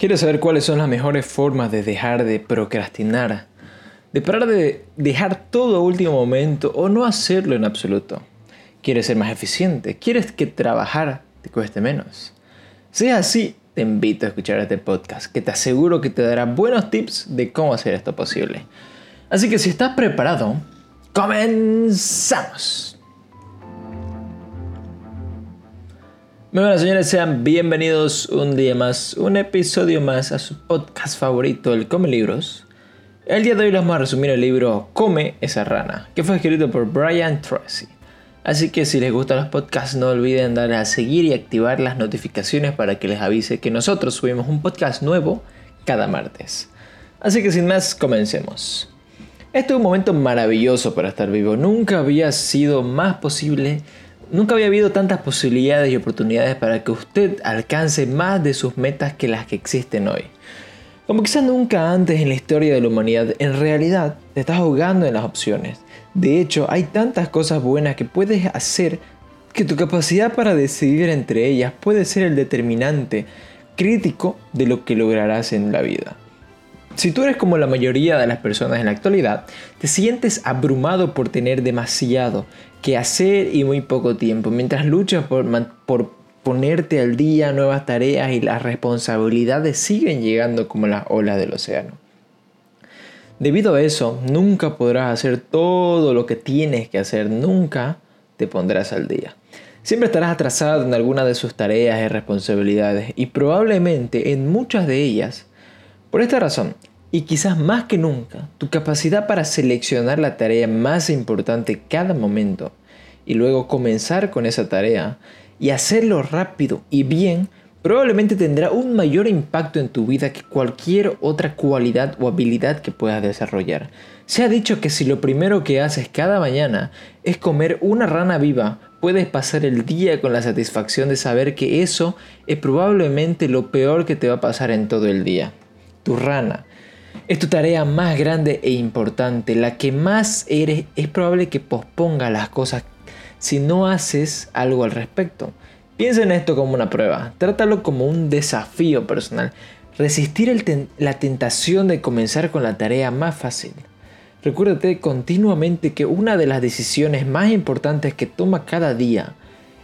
¿Quieres saber cuáles son las mejores formas de dejar de procrastinar? De parar de dejar todo a último momento o no hacerlo en absoluto. ¿Quieres ser más eficiente? ¿Quieres que trabajar te cueste menos? Si es así, te invito a escuchar este podcast que te aseguro que te dará buenos tips de cómo hacer esto posible. Así que si estás preparado, comenzamos. Muy buenas señores, sean bienvenidos un día más, un episodio más a su podcast favorito, el Come Libros. El día de hoy les vamos a resumir el libro Come esa rana, que fue escrito por Brian Tracy. Así que si les gustan los podcasts no olviden darle a seguir y activar las notificaciones para que les avise que nosotros subimos un podcast nuevo cada martes. Así que sin más, comencemos. Este es un momento maravilloso para estar vivo. Nunca había sido más posible Nunca había habido tantas posibilidades y oportunidades para que usted alcance más de sus metas que las que existen hoy. Como quizás nunca antes en la historia de la humanidad, en realidad te estás ahogando en las opciones. De hecho, hay tantas cosas buenas que puedes hacer que tu capacidad para decidir entre ellas puede ser el determinante crítico de lo que lograrás en la vida. Si tú eres como la mayoría de las personas en la actualidad, te sientes abrumado por tener demasiado que hacer y muy poco tiempo, mientras luchas por, por ponerte al día nuevas tareas y las responsabilidades siguen llegando como las olas del océano. Debido a eso, nunca podrás hacer todo lo que tienes que hacer, nunca te pondrás al día. Siempre estarás atrasado en alguna de sus tareas y responsabilidades y probablemente en muchas de ellas. Por esta razón, y quizás más que nunca, tu capacidad para seleccionar la tarea más importante cada momento y luego comenzar con esa tarea y hacerlo rápido y bien, probablemente tendrá un mayor impacto en tu vida que cualquier otra cualidad o habilidad que puedas desarrollar. Se ha dicho que si lo primero que haces cada mañana es comer una rana viva, puedes pasar el día con la satisfacción de saber que eso es probablemente lo peor que te va a pasar en todo el día. Tu rana es tu tarea más grande e importante, la que más eres, es probable que posponga las cosas si no haces algo al respecto. Piensa en esto como una prueba, trátalo como un desafío personal, resistir la tentación de comenzar con la tarea más fácil. Recuérdate continuamente que una de las decisiones más importantes que toma cada día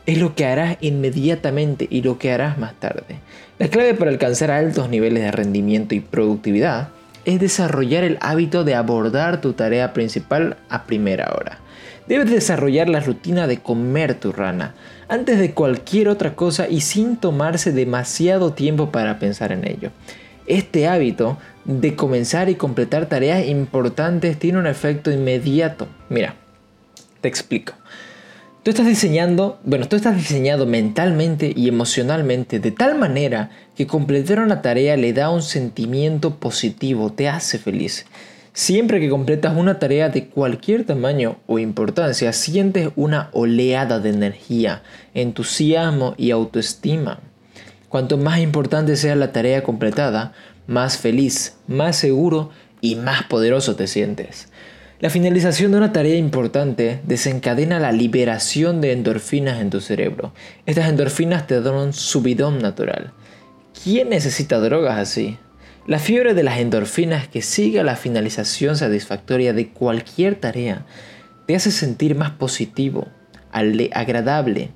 es lo que harás inmediatamente y lo que harás más tarde. La clave para alcanzar altos niveles de rendimiento y productividad es desarrollar el hábito de abordar tu tarea principal a primera hora. Debes desarrollar la rutina de comer tu rana antes de cualquier otra cosa y sin tomarse demasiado tiempo para pensar en ello. Este hábito de comenzar y completar tareas importantes tiene un efecto inmediato. Mira, te explico. Tú estás diseñando, bueno, tú estás diseñado mentalmente y emocionalmente de tal manera que completar una tarea le da un sentimiento positivo, te hace feliz. Siempre que completas una tarea de cualquier tamaño o importancia, sientes una oleada de energía, entusiasmo y autoestima. Cuanto más importante sea la tarea completada, más feliz, más seguro y más poderoso te sientes. La finalización de una tarea importante desencadena la liberación de endorfinas en tu cerebro. Estas endorfinas te dan un subidón natural. ¿Quién necesita drogas así? La fiebre de las endorfinas que sigue a la finalización satisfactoria de cualquier tarea te hace sentir más positivo, agradable,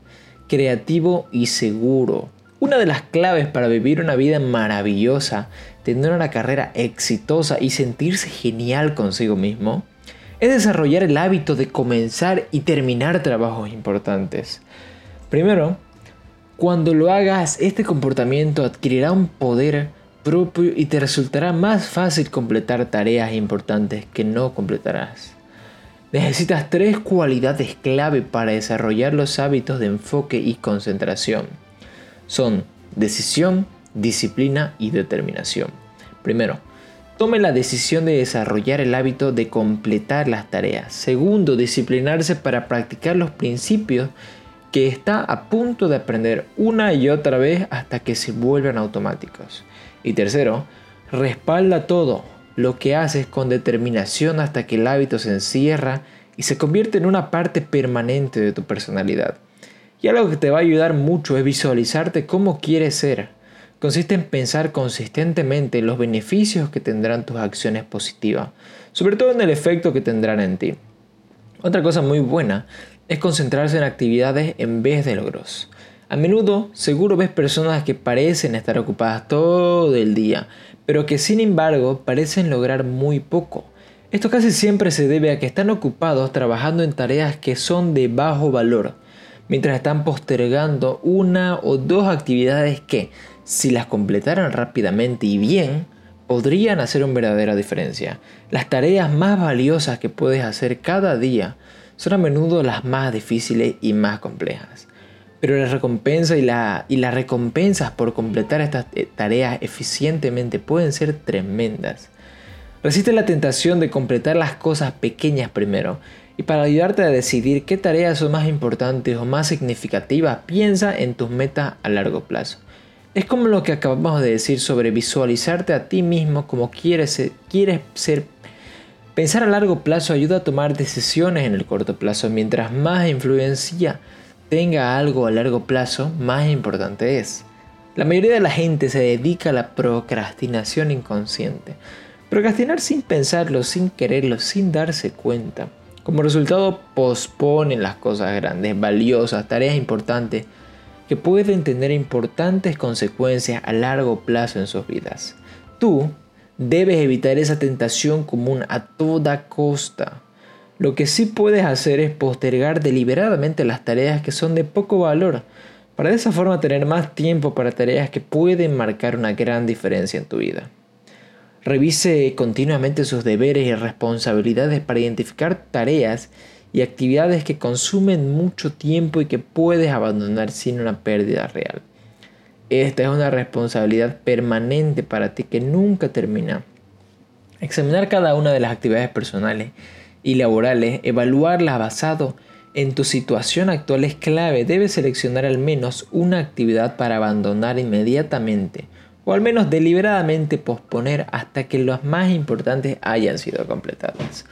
creativo y seguro. Una de las claves para vivir una vida maravillosa, tener una carrera exitosa y sentirse genial consigo mismo es desarrollar el hábito de comenzar y terminar trabajos importantes. Primero, cuando lo hagas, este comportamiento adquirirá un poder propio y te resultará más fácil completar tareas importantes que no completarás. Necesitas tres cualidades clave para desarrollar los hábitos de enfoque y concentración. Son decisión, disciplina y determinación. Primero, Tome la decisión de desarrollar el hábito de completar las tareas. Segundo, disciplinarse para practicar los principios que está a punto de aprender una y otra vez hasta que se vuelvan automáticos. Y tercero, respalda todo lo que haces con determinación hasta que el hábito se encierra y se convierte en una parte permanente de tu personalidad. Y algo que te va a ayudar mucho es visualizarte cómo quieres ser consiste en pensar consistentemente en los beneficios que tendrán tus acciones positivas, sobre todo en el efecto que tendrán en ti. Otra cosa muy buena es concentrarse en actividades en vez de logros. A menudo seguro ves personas que parecen estar ocupadas todo el día, pero que sin embargo parecen lograr muy poco. Esto casi siempre se debe a que están ocupados trabajando en tareas que son de bajo valor, mientras están postergando una o dos actividades que, si las completaran rápidamente y bien, podrían hacer una verdadera diferencia. Las tareas más valiosas que puedes hacer cada día son a menudo las más difíciles y más complejas. Pero la recompensa y, la, y las recompensas por completar estas eh, tareas eficientemente pueden ser tremendas. Resiste la tentación de completar las cosas pequeñas primero y para ayudarte a decidir qué tareas son más importantes o más significativas, piensa en tus metas a largo plazo. Es como lo que acabamos de decir sobre visualizarte a ti mismo como quieres ser. Pensar a largo plazo ayuda a tomar decisiones en el corto plazo. Mientras más influencia tenga algo a largo plazo, más importante es. La mayoría de la gente se dedica a la procrastinación inconsciente. Procrastinar sin pensarlo, sin quererlo, sin darse cuenta. Como resultado posponen las cosas grandes, valiosas, tareas importantes que pueden tener importantes consecuencias a largo plazo en sus vidas. Tú debes evitar esa tentación común a toda costa. Lo que sí puedes hacer es postergar deliberadamente las tareas que son de poco valor, para de esa forma tener más tiempo para tareas que pueden marcar una gran diferencia en tu vida. Revise continuamente sus deberes y responsabilidades para identificar tareas y actividades que consumen mucho tiempo y que puedes abandonar sin una pérdida real. Esta es una responsabilidad permanente para ti que nunca termina. Examinar cada una de las actividades personales y laborales, evaluarlas basado en tu situación actual es clave. Debes seleccionar al menos una actividad para abandonar inmediatamente o al menos deliberadamente posponer hasta que las más importantes hayan sido completadas.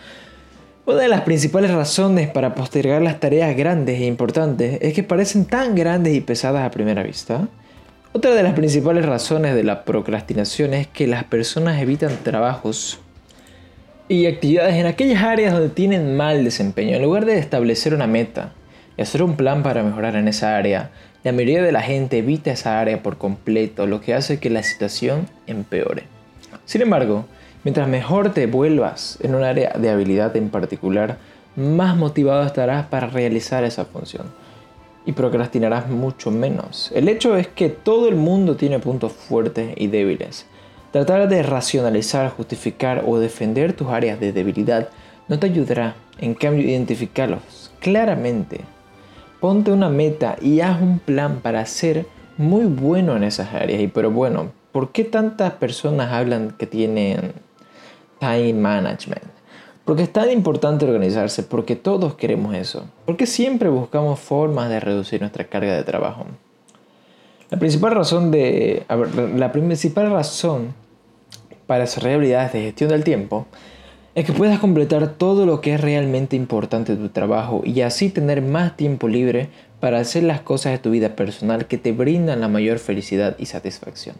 Una de las principales razones para postergar las tareas grandes e importantes es que parecen tan grandes y pesadas a primera vista. Otra de las principales razones de la procrastinación es que las personas evitan trabajos y actividades en aquellas áreas donde tienen mal desempeño. En lugar de establecer una meta y hacer un plan para mejorar en esa área, la mayoría de la gente evita esa área por completo, lo que hace que la situación empeore. Sin embargo, Mientras mejor te vuelvas en un área de habilidad en particular, más motivado estarás para realizar esa función y procrastinarás mucho menos. El hecho es que todo el mundo tiene puntos fuertes y débiles. Tratar de racionalizar, justificar o defender tus áreas de debilidad no te ayudará, en cambio identificarlos claramente. Ponte una meta y haz un plan para ser muy bueno en esas áreas. Y pero bueno, ¿por qué tantas personas hablan que tienen time management. Porque es tan importante organizarse, porque todos queremos eso, porque siempre buscamos formas de reducir nuestra carga de trabajo. La principal razón, de, la principal razón para desarrollar habilidades de gestión del tiempo es que puedas completar todo lo que es realmente importante de tu trabajo y así tener más tiempo libre para hacer las cosas de tu vida personal que te brindan la mayor felicidad y satisfacción.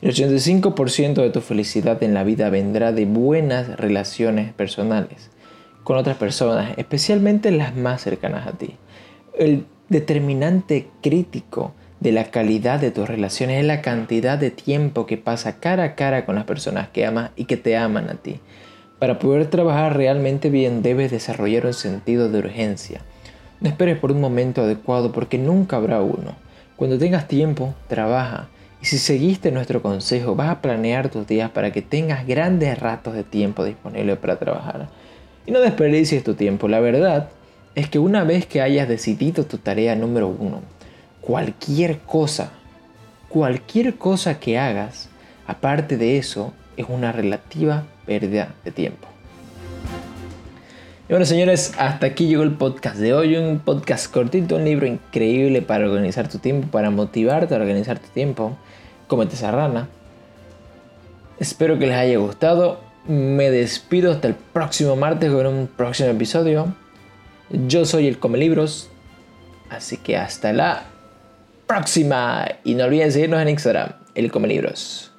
El 85% de tu felicidad en la vida vendrá de buenas relaciones personales con otras personas, especialmente las más cercanas a ti. El determinante crítico de la calidad de tus relaciones es la cantidad de tiempo que pasa cara a cara con las personas que amas y que te aman a ti. Para poder trabajar realmente bien debes desarrollar un sentido de urgencia. No esperes por un momento adecuado porque nunca habrá uno. Cuando tengas tiempo, trabaja y si seguiste nuestro consejo, vas a planear tus días para que tengas grandes ratos de tiempo disponible para trabajar. Y no desperdicies tu tiempo. La verdad es que una vez que hayas decidido tu tarea número uno, cualquier cosa, cualquier cosa que hagas, aparte de eso, es una relativa pérdida de tiempo. Y bueno, señores, hasta aquí llegó el podcast de hoy. Un podcast cortito, un libro increíble para organizar tu tiempo, para motivarte a organizar tu tiempo. Comete esa rana. Espero que les haya gustado. Me despido hasta el próximo martes con un próximo episodio. Yo soy el Come Libros. Así que hasta la próxima. Y no olviden seguirnos en Instagram, el Come Libros.